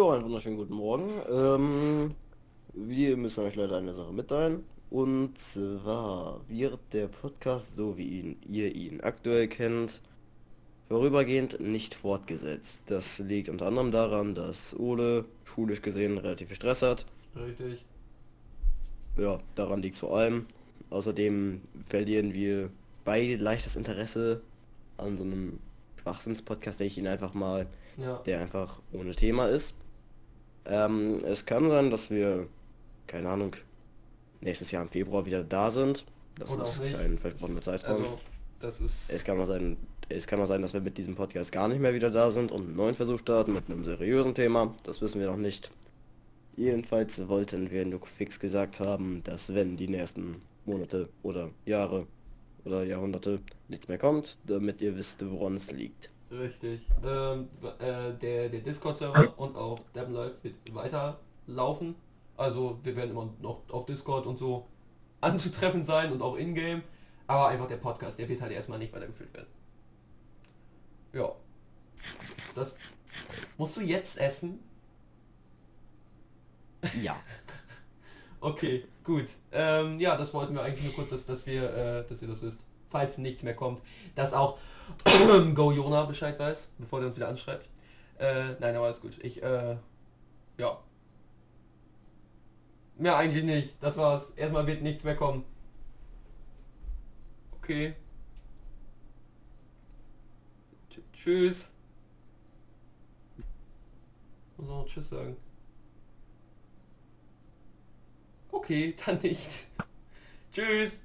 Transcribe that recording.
Ja, einen wunderschönen guten Morgen. Ähm, wir müssen euch leider eine Sache mitteilen. Und zwar wird der Podcast, so wie ihn, ihr ihn aktuell kennt, vorübergehend nicht fortgesetzt. Das liegt unter anderem daran, dass Ole schulisch gesehen relativ viel Stress hat. Richtig. Ja, daran liegt vor allem. Außerdem verlieren wir beide leicht das Interesse an so einem Schwachsinns-Podcast, der ich ihn einfach mal, Ja. der einfach ohne Thema ist. Ähm, es kann sein, dass wir, keine Ahnung, nächstes Jahr im Februar wieder da sind. Das Oder ist kein versprochener Zeitraum. Also, das ist. Es kann mal sein, es kann mal sein, dass wir mit diesem Podcast gar nicht mehr wieder da sind und einen neuen Versuch starten mit einem seriösen Thema. Das wissen wir noch nicht. Jedenfalls wollten wir nur fix gesagt haben, dass wenn die nächsten Monate oder Jahre oder Jahrhunderte nichts mehr kommt, damit ihr wisst, woran es liegt. Richtig. Ähm, äh, der der Discord-Server und auch Dabben Live wird weiterlaufen. Also wir werden immer noch auf Discord und so anzutreffen sein und auch in-game. Aber einfach der Podcast, der wird halt erstmal nicht weitergeführt werden. Ja. Das musst du jetzt essen? Ja. Okay, gut. Ähm, ja, das wollten wir eigentlich nur kurz, dass, dass wir, äh, dass ihr das wisst. Falls nichts mehr kommt, dass auch Go Jona Bescheid weiß, bevor der uns wieder anschreibt. Äh, nein, aber alles gut. Ich, äh, ja. Mehr eigentlich nicht. Das war's. Erstmal wird nichts mehr kommen. Okay. Tsch- Tschüss. Muss auch Tschüss sagen. Okay, dann nicht. Tschüss.